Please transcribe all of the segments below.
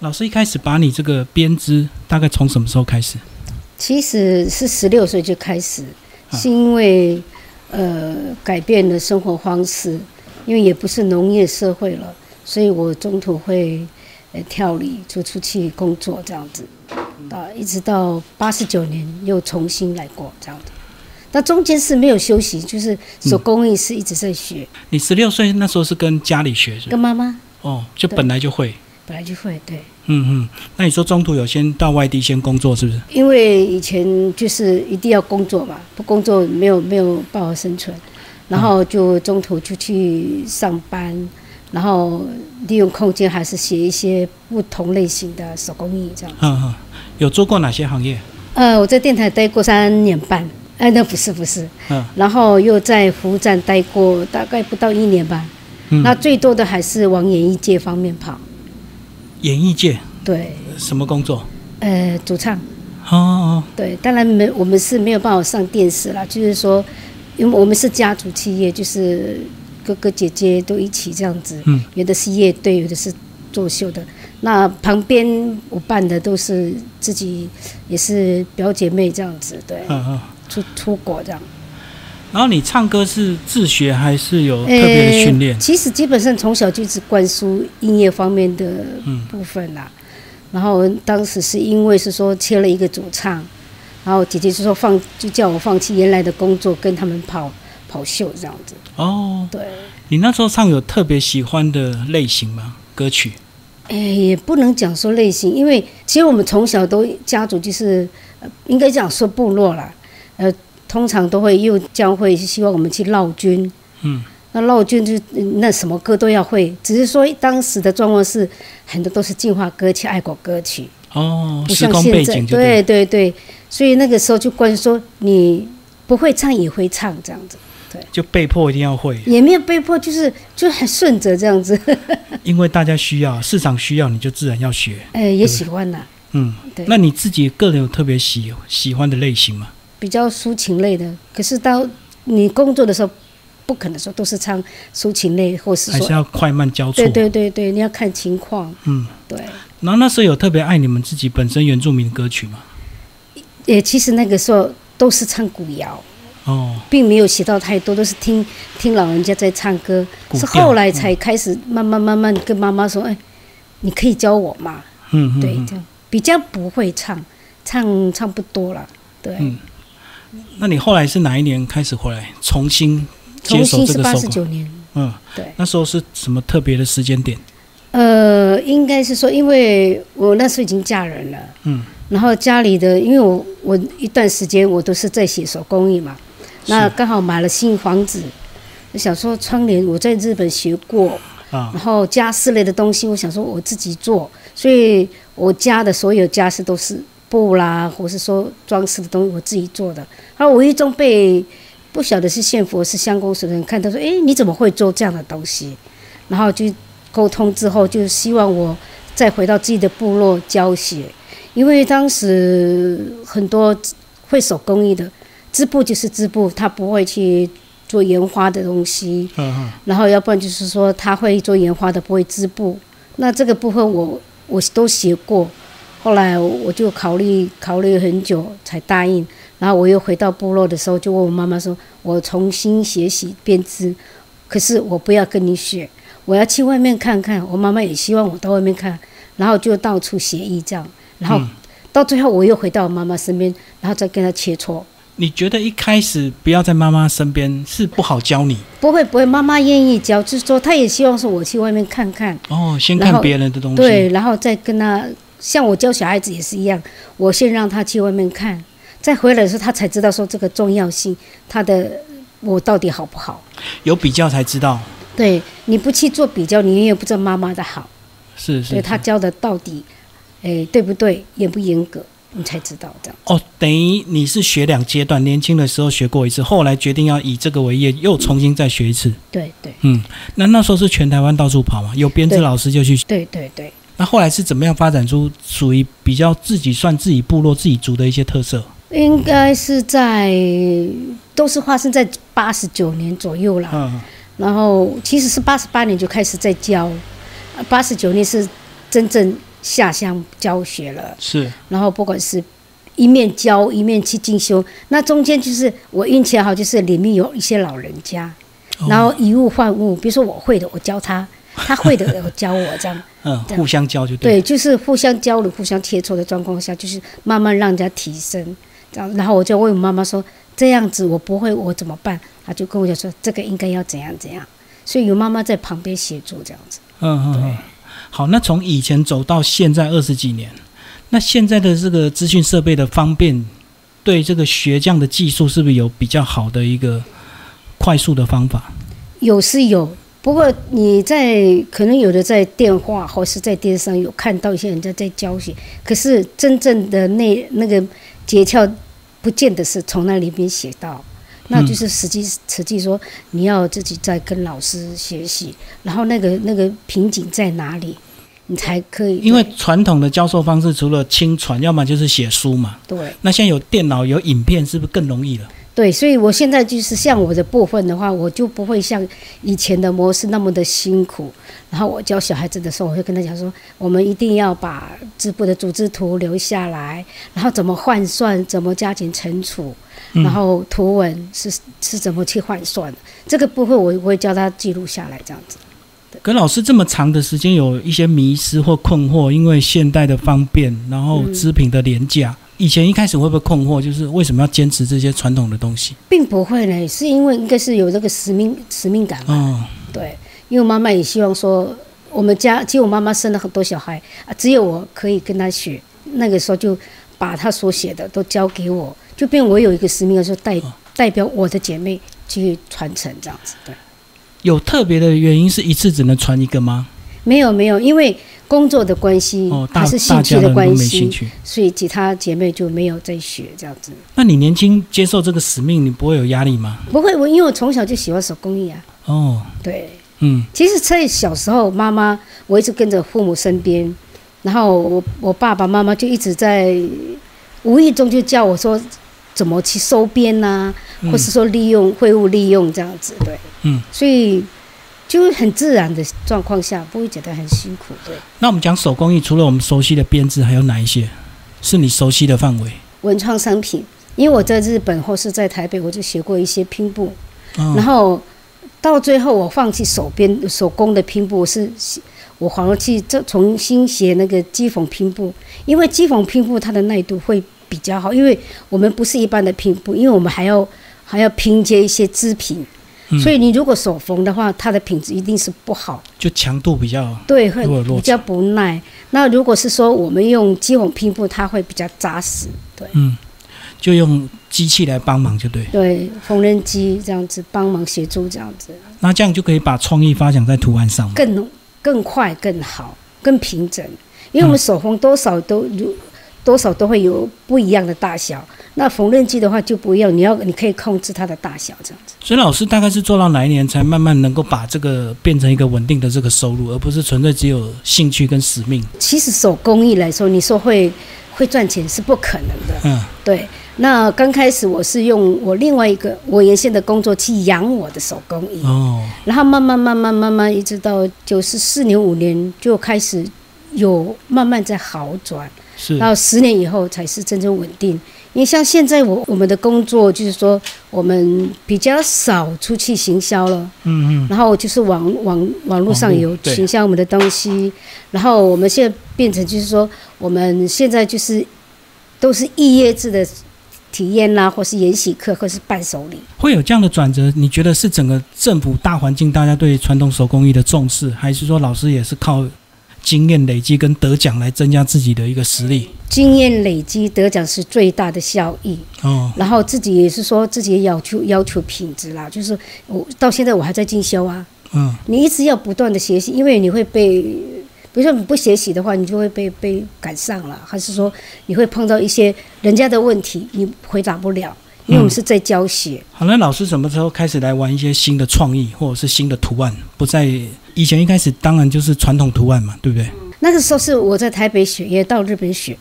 老师一开始把你这个编织，大概从什么时候开始？其实是十六岁就开始，啊是因为呃改变了生活方式，因为也不是农业社会了，所以我中途会呃跳离，就出去工作这样子，啊，一直到八十九年又重新来过这样子。那中间是没有休息，就是手工艺是一直在学，你十六岁那时候是跟家里学是吧？跟妈妈哦，就本来就会。本来就会对。嗯嗯，那你说中途有先到外地先工作是不是？因为以前就是一定要工作嘛，不工作没有没有办法生存，然后就中途就去上班，然后利用空间还是写一些不同类型的手工艺这样。嗯嗯，有做过哪些行业？呃，我在电台待过三年半，哎，那不是不是，嗯。然后又在服务站待过大概不到一年吧，嗯，那最多的还是往演艺界方面跑，演艺界对，什么工作？呃，主唱。哦哦，对，当然没，我们是没有办法上电视啦。就是说，因为我们是家族企业，就是哥哥姐姐都一起这样子。嗯，有的是乐队，有的是作秀的。那旁边我办的都是自己，也是表姐妹这样子，对，嗯嗯。出出国这样。然后你唱歌是自学还是有特别的训练呃？其实基本上从小就是灌输音乐方面的嗯部分啦。然后当时是因为是说缺了一个主唱，然后姐姐就说放就叫我放弃原来的工作，跟他们跑跑秀这样子。哦，对，你那时候唱有特别喜欢的类型吗？歌曲？哎，也不能讲说类型，因为其实我们从小都家族就是，呃应该讲说部落啦，呃，通常都会又将会希望我们去绕军。嗯，那绕军就嗯那什么歌都要会，只是说当时的状况是很多都是进化歌曲、爱国歌曲，哦，不像现在。景对对对对，所以那个时候就关于说你不会唱也会唱这样子，对就被迫一定要会，也没有被迫，就是就很顺着这样子，因为大家需要，市场需要，你就自然要学。哎，也喜欢啦。嗯，对，那你自己个人有特别喜喜欢的类型吗？比较抒情类的，可是到你工作的时候，不可能说都是唱抒情类，或是还是，要快慢交错？对对对对，你要看情况，嗯，对。然后那时候有特别爱你们自己本身原住民歌曲吗？也其实那个时候都是唱古谣，哦，并没有写到太多，都是听听老人家在唱歌，是后来才开始慢慢慢慢跟妈妈说，哎，你可以教我嘛？嗯嗯，对，嗯这样比较不会唱，唱唱不多了，对。嗯那你后来是哪一年开始回来重新接重手新是八这个手工？十九年，嗯，对。那时候是什么特别的时间点？呃，应该是说，因为我那时候已经嫁人了，嗯，然后家里的，因为我我一段时间我都是在写手工艺嘛，那刚好买了新房子，我想说窗帘我在日本学过，啊然后家饰类的东西，我想说我自己做，所以我家的所有家饰都是布啦，或是说装饰的东西我自己做的。然后无意中被不晓得是县府是乡公所的人看到说，诶，你怎么会做这样的东西？然后就沟通之后，就希望我再回到自己的部落教学，因为当时很多会手工艺的织布就是织布，他不会去做研花的东西。嗯嗯然后要不然就是说他会做研花的，不会织布。那这个部分我我都学过，后来我就考虑考虑很久才答应。然后我又回到部落的时候，就问我妈妈说：“我重新学习编织，可是我不要跟你学，我要去外面看看。”我妈妈也希望我到外面看，然后就到处协议这样。然后嗯到最后我又回到我妈妈身边，然后再跟她切磋。你觉得一开始不要在妈妈身边是不好教你不会不会，妈妈愿意教，就是说她也希望说我去外面看看。哦，先看别人的东西。对，然后再跟他，像我教小孩子也是一样，我先让他去外面看，再回来的时候他才知道说这个重要性，他的我到底好不好？有比较才知道。对，你不去做比较，你永远不知道妈妈的好，是是是对他教的到底，诶对不对，严不严格，你才知道这样。哦，等于你是学两阶段，年轻的时候学过一次，后来决定要以这个为业，又重新再学一次。对对嗯，那那时候是全台湾到处跑嘛，有编制老师就去。对对对，那后来是怎么样发展出属于比较自己算自己部落自己族的一些特色？应该是在都是发生在八十九年左右啦。嗯，然后其实是八十八年就开始在教，八十九年是真正下乡教学了，是然后不管是一面教一面去进修，那中间就是我运气好，就是里面有一些老人家，然后以物换物，比如说我会的我教他，他会的我教我这样。嗯，互相教就对。对，就是互相交流、互相切磋的状况下，就是慢慢让人家提升。这样，然后我就问我妈妈说：“这样子我不会，我怎么办？”她就跟我讲说：“这个应该要怎样怎样。”所以有妈妈在旁边协助这样子。嗯嗯嗯。好，那从以前走到现在二十几年，那现在的这个资讯设备的方便，对这个学匠的技术是不是有比较好的一个快速的方法？有是有，不过你在可能有的在电话或是在电视上有看到一些人家在教学，可是真正的那那个诀窍，不见得是从那里面写到。那就是实际实际说，你要自己在跟老师学习，然后那个那个瓶颈在哪里，你才可以。因为传统的教授方式，除了亲传，要么就是写书嘛。对那现在有电脑、有影片，是不是更容易了？对，所以我现在就是像我的部分的话，我就不会像以前的模式那么的辛苦。然后我教小孩子的时候，我会跟他讲说，我们一定要把织布的组织图留下来，然后怎么换算，怎么加减乘除，嗯然后图文是是怎么去换算的，这个部分我我会教他记录下来，这样子。跟老师这么长的时间，有一些迷失或困惑，因为现代的方便，然后嗯织品的廉价。以前一开始会不会困惑，就是为什么要坚持这些传统的东西？并不会呢，是因为应该是有这个使命使命感嘛。哦，对，因为妈妈也希望说，我们家其实我妈妈生了很多小孩啊，只有我可以跟她学。那个时候就把她所写的都交给我，就变我有一个使命，说代代表我的姐妹去传承这样子。对，有特别的原因是一次只能传一个吗？没有没有，因为工作的关系，哦，还是兴趣的关系，所以其他姐妹就没有再学这样子。那你年轻接受这个使命，你不会有压力吗？不会，我因为我从小就喜欢手工艺啊。哦，对，嗯，其实在小时候，妈妈我一直跟着父母身边，然后我我爸爸妈妈就一直在无意中就教我说怎么去收编呐、嗯。或是说利用会物利用这样子，对，嗯，所以就很自然的状况下，不会觉得很辛苦，对。那我们讲手工艺，除了我们熟悉的编织，还有哪一些是你熟悉的范围？文创商品，因为我在日本或是在台北，我就学过一些拼布，嗯然后到最后我放弃手编手工的拼布，是我反而去这重新学那个机缝拼布，因为机缝拼布它的耐度会比较好，因为我们不是一般的拼布，因为我们还要还要拼接一些织品，嗯所以你如果手缝的话，它的品质一定是不好，就强度比较对，会比较不耐。那如果是说我们用机缝拼布，它会比较扎实，对。嗯，就用机器来帮忙就对。对，缝纫机这样子帮忙协助，这样子那这样就可以把创意发展在图案上。更更快、更好、更平整。因为我们手缝多少都有多少都会有不一样的大小，那缝纫机的话就不一样，你要你可以控制它的大小这样子。所以老师大概是做到哪一年才慢慢能够把这个变成一个稳定的这个收入，而不是纯粹只有兴趣跟使命。其实手工艺来说，你说会会赚钱是不可能的。嗯对，那刚开始我是用我另外一个我原先的工作去养我的手工艺，哦，然后慢慢慢慢慢慢，一直到九十四年五年就开始有慢慢在好转，是然后十年以后才是真正稳定。因为像现在我我们的工作就是说，我们比较少出去行销了，嗯嗯然后就是网网网络上有对行销我们的东西，然后我们现在变成就是说，我们现在就是都是异业制的体验啦，或是研习课，或是伴手礼。会有这样的转折？你觉得是整个政府大环境大家对传统手工艺的重视，还是说老师也是靠经验累积跟得奖来增加自己的一个实力？经验累积得奖是最大的效益。哦，然后自己也是说自己要求要求品质啦，就是我到现在我还在进修啊，嗯你一直要不断的学习，因为你会被，比如说你不学习的话，你就会被被赶上了，还是说你会碰到一些人家的问题，你回答不了，因为我们是在教学。好，那老师什么时候开始来玩一些新的创意或者是新的图案？不在以前一开始当然就是传统图案嘛，对不对？那个时候是我在台北学，也到日本学，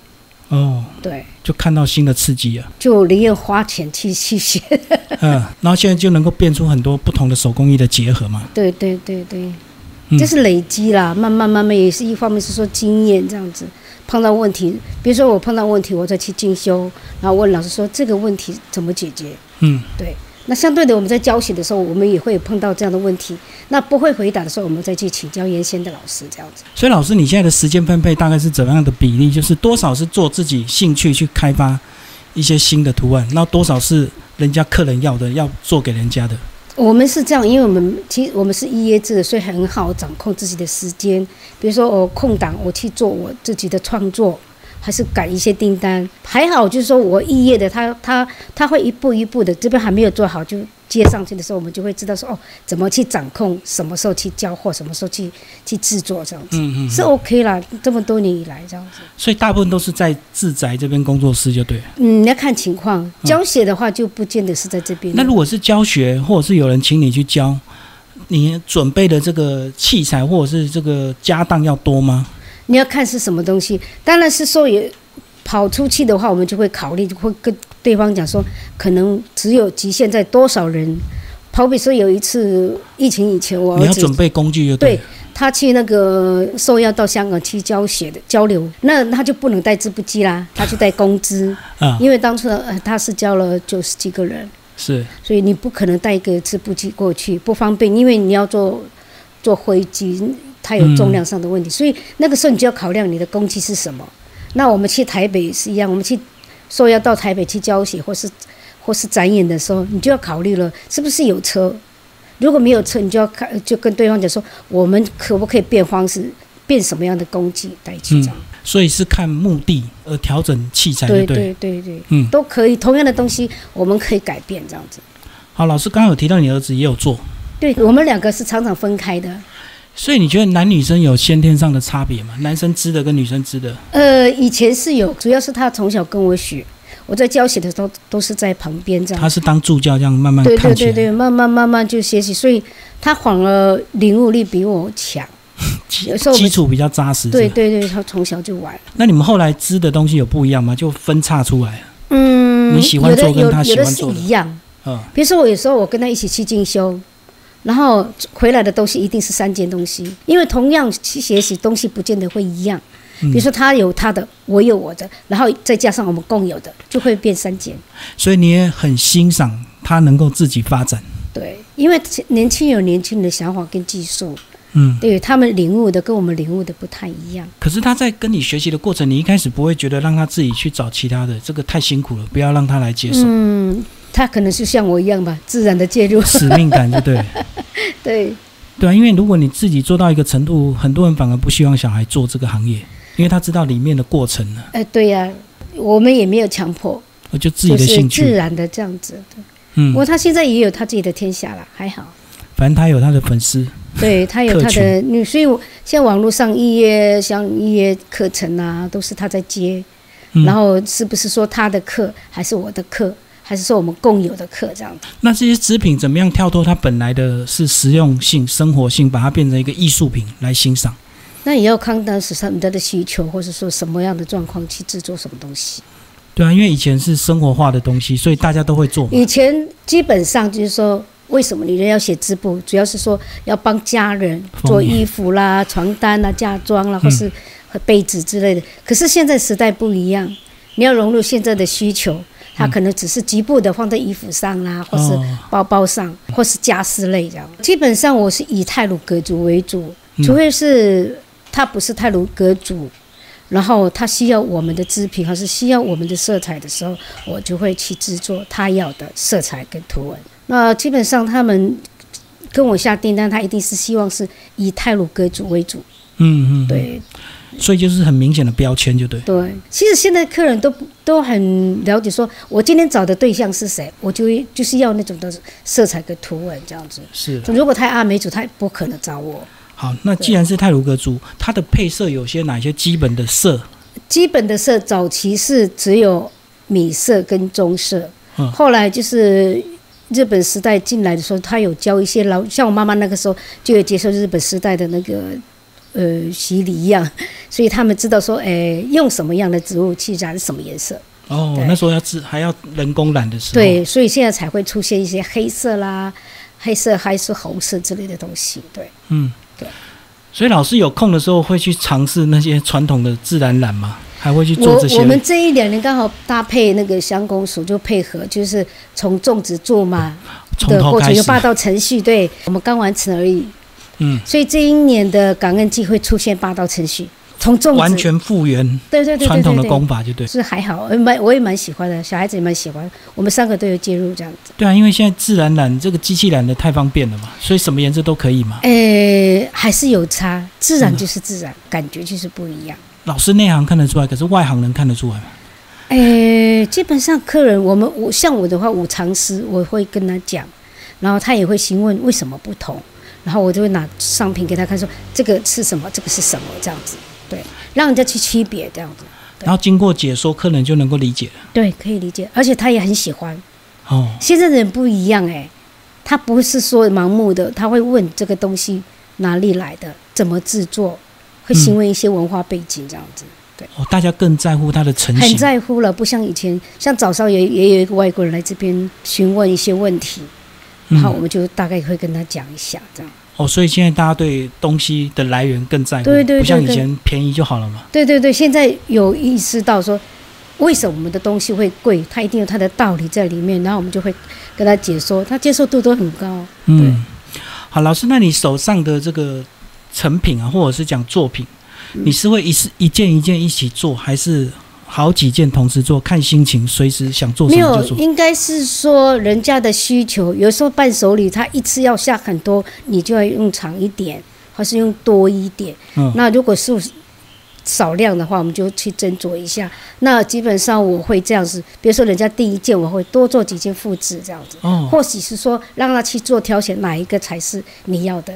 哦，对，就看到新的刺激啊，就宁愿花钱去 去学。嗯，然后现在就能够变出很多不同的手工艺的结合嘛。对对对对，嗯这是累积啦，慢慢慢慢也是一方面是说经验这样子。碰到问题，比如说我碰到问题，我再去进修，然后问老师说这个问题怎么解决。嗯，对那相对的，我们在教学的时候，我们也会碰到这样的问题。那不会回答的时候，我们再去请教原先的老师，这样子。所以老师，你现在的时间分配大概是怎么样的比例？就是多少是做自己兴趣去开发一些新的图案，那多少是人家客人要的，要做给人家的？我们是这样，因为我们其实我们是一业制的，所以很好掌控自己的时间。比如说我空档，我去做我自己的创作，还是赶一些订单。还好就是说我异业的，他他他会一步一步的，这边还没有做好就接上去的时候，我们就会知道说哦，怎么去掌控，什么时候去交货，什么时候去去制作这样子。嗯嗯，是 OK 啦，这么多年以来这样子。所以大部分都是在自宅这边工作室就对了。嗯，要看情况。教学的话就不见得是在这边。那如果是教学，或者是有人请你去教，你准备的这个器材或者是这个家当要多吗？你要看是什么东西，当然是说也跑出去的话，我们就会考虑，会跟对方讲说，可能只有局限在多少人。好比说有一次疫情以前，你要准备工具就对了。他去那个受邀到香港去教学的交流，那他就不能带织布机啦，他就带工资，啊，因为当初呃他是教了九十几个人，是所以你不可能带一个织布机过去，不方便，因为你要坐坐飞机，它有重量上的问题，所以那个时候你就要考量你的工具是什么。那我们去台北是一样，我们去说要到台北去教学或是或是展演的时候，你就要考虑了是不是有车。如果没有车，你就要看，就跟对方讲说，我们可不可以变方式，变什么样的工具带去这样。所以是看目的而调整器材，对对对对对，嗯，都可以。同样的东西，我们可以改变这样子。好，老师刚刚有提到你儿子也有做，对我们两个是常常分开的。所以你觉得男女生有先天上的差别吗？男生织的跟女生织的？呃，以前是有，主要是他从小跟我学，我在教学的时候都是在旁边这样。他是当助教这样慢慢对对对对，慢慢慢慢就学习，所以他反而领悟力比我强。基有时候基础比较扎实。对对对，他从小就玩。那你们后来织的东西有不一样吗？就分叉出来了。嗯，你喜欢做跟他喜欢做的一样。嗯，比如说我有时候我跟他一起去进修，然后回来的东西一定是三件东西，因为同样去学习东西不见得会一样。嗯比如说他有他的，我有我的，然后再加上我们共有的，就会变三件。所以你也很欣赏他能够自己发展。对，因为年轻有年轻的想法跟技术，嗯，对他们领悟的跟我们领悟的不太一样。可是他在跟你学习的过程，你一开始不会觉得让他自己去找其他的，这个太辛苦了，不要让他来接受，嗯，他可能是像我一样吧，自然的介入。使命感就对了。对，对啊，因为如果你自己做到一个程度，很多人反而不希望小孩做这个行业，因为他知道里面的过程呢，哎、对呀、我们也没有强迫，我就自己的兴趣，自然的这样子。对嗯不，过他现在也有他自己的天下了，还好。反正他有他的粉丝，对他有他的女，所以我像网络上预约像预约课程啊，都是他在接。嗯然后是不是说他的课，还是我的课，还是说我们共有的课这样子？那这些织品怎么样跳脱它本来的是实用性、生活性，把它变成一个艺术品来欣赏？那也要看当时他们的需求，或者说什么样的状况去制作什么东西。对啊，因为以前是生活化的东西，所以大家都会做。以前基本上就是说，为什么女人要写织布？主要是说要帮家人做衣服啦、床单啦、嫁妆啦，或是和被子之类的。可是现在时代不一样，你要融入现在的需求，它可能只是局部的放在衣服上啦，或是哦，包包上，或是家私类这样。基本上我是以泰鲁格族为主，嗯除非是它不是泰鲁格族。然后他需要我们的织品，还是需要我们的色彩的时候，我就会去制作他要的色彩跟图文。那基本上他们跟我下订单，他一定是希望是以泰鲁格族为主。嗯嗯，，对所以就是很明显的标签，就对。对，其实现在客人都都很了解说，我今天找的对象是谁，我就就是要那种的色彩跟图文这样子。是如果太阿美族，他也不可能找我。好，那既然是泰鲁格族，它的配色有些哪些基本的色？基本的色早期是只有米色跟棕色，嗯后来就是日本时代进来的时候，他有教一些老，像我妈妈那个时候就有接受日本时代的那个呃洗礼一样，所以他们知道说，哎，用什么样的植物去染什么颜色。哦，那时候要自还要人工染的时候，对，所以现在才会出现一些黑色啦、黑色还是红色之类的东西。对，嗯对。所以老师有空的时候会去尝试那些传统的自然染吗？还会去做我这些？我们这一两年刚好搭配那个乡公所，就配合，就是从种植做嘛的过程，有霸道程序，对我们刚完成而已。嗯，所以这一年的感恩季会出现八道程序，从完全复原对对对对传统的功法，就对。是还好，蛮我也蛮喜欢的，小孩子也蛮喜欢，我们三个都有介入这样子。对啊，因为现在自然染这个机器染的太方便了嘛，所以什么颜色都可以嘛。呃，还是有差，自然嗯就是自然，感觉就是不一样。老师内行看得出来，可是外行能看得出来吗？呃，基本上客人，我们我像我的话，五常师我会跟他讲，然后他也会询问为什么不同，然后我就会拿商品给他看，说这个是什么，这个是什么，这样子，对，让人家去区别这样子，然后经过解说，客人就能够理解了。对，可以理解，而且他也很喜欢。哦，现在的人不一样哎、他不是说盲目的，他会问这个东西哪里来的，怎么制作，会询问一些文化背景这样子。对哦，大家更在乎它的成很。在乎了，不像以前，像早上也也有一个外国人来这边询问一些问题，然后我嗯，们就大概会跟他讲一下，这样。哦，所以现在大家对东西的来源更在乎，对对对不像以前便宜就好了嘛。对对对，现在有意识到说，为什么我们的东西会贵，它一定有它的道理在里面，然后我们就会跟他解说，他接受度都很高。嗯，好，老师，那你手上的这个成品啊，或者是讲作品，嗯你是会一次一件一件一起做，还是好几件同时做？看心情，随时想做什没有么就，做。应该是说人家的需求，有时候伴手礼他一次要下很多，你就要用长一点，或是用多一点。嗯，那如果是少量的话，我们就去斟酌一下。那基本上我会这样子，比如说人家第一件，我会多做几件复制这样子，哦或许是说让他去做挑选哪一个才是你要的。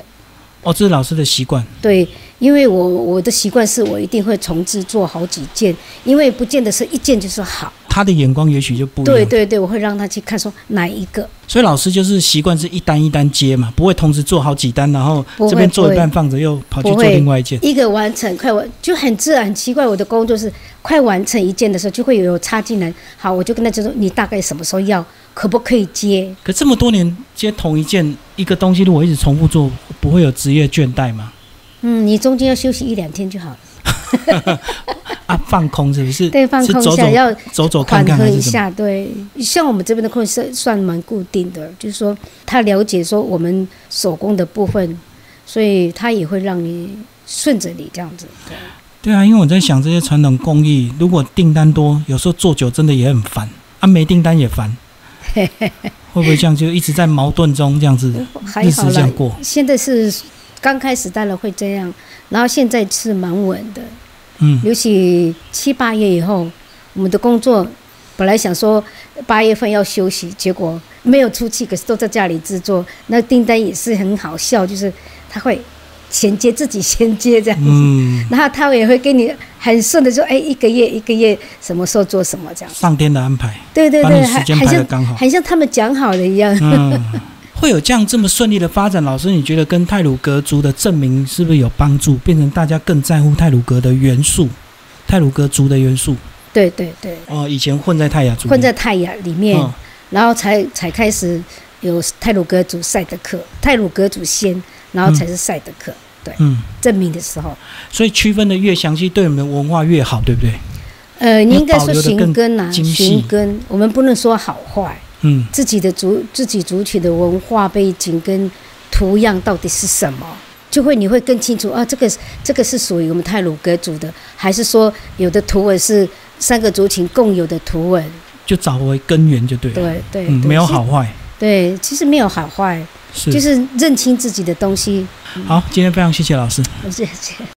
哦，这是老师的习惯。对，因为我我的习惯是我一定会重制做好几件，因为不见得是一件就是好。他的眼光也许就不一样。对对对，我会让他去看说哪一个。所以老师就是习惯是一单一单接嘛，不会同时做好几单，然后这边做一半放着，又跑去做另外一件。一个完成快完就很自然，很奇怪。我的工作是快完成一件的时候，就会有插进来。好，我就跟他就说，你大概什么时候要，可不可以接？可这么多年接同一件一个东西，如果一直重复做，不会有职业倦怠吗？嗯，你中间要休息一两天就好了，啊，放空是不是？对，放空一下，要走走看缓和一？下。对，像我们这边的客人是算蛮固定的，就是说他了解说我们手工的部分，所以他也会让你顺着你这样子。对对啊，因为我在想这些传统工艺，如果订单多，有时候做久真的也很烦啊，没订单也烦。会不会这样就一直在矛盾中这样子日子这样，过？现在是刚开始当然会这样，然后现在是蛮稳的。嗯，尤其七八月以后，我们的工作本来想说八月份要休息，结果没有出去，可是都在家里制作。那订单也是很好笑，就是他会衔接自己衔接这样子，嗯，然后他也会给你很顺的说，哎，一个月一个月什么时候做什么这样。上天的安排，对对对，还还像排的刚好。很像他们讲好的一样。嗯，会有这样这么顺利的发展，老师，你觉得跟泰鲁格族的证明是不是有帮助，变成大家更在乎泰鲁格的元素，泰鲁格族的元素？对对对，哦，以前混在泰雅族，混在泰雅里面，嗯然后才才开始有泰鲁格族赛德克，泰鲁格族先，然后才是赛德克。嗯，证明的时候，所以区分的越详细，对我们的文化越好，对不对？呃，你应该说寻根啊，寻根，我们不能说好坏，嗯，自己的族自己族群的文化背景跟图样到底是什么，就会你会更清楚啊，这个这个是属于我们泰鲁格族的，还是说有的图文是三个族群共有的图文？就找回根源就对了。对对没有好坏，对，其实没有好坏，是就是认清自己的东西。好。今天非常谢谢老师。谢谢。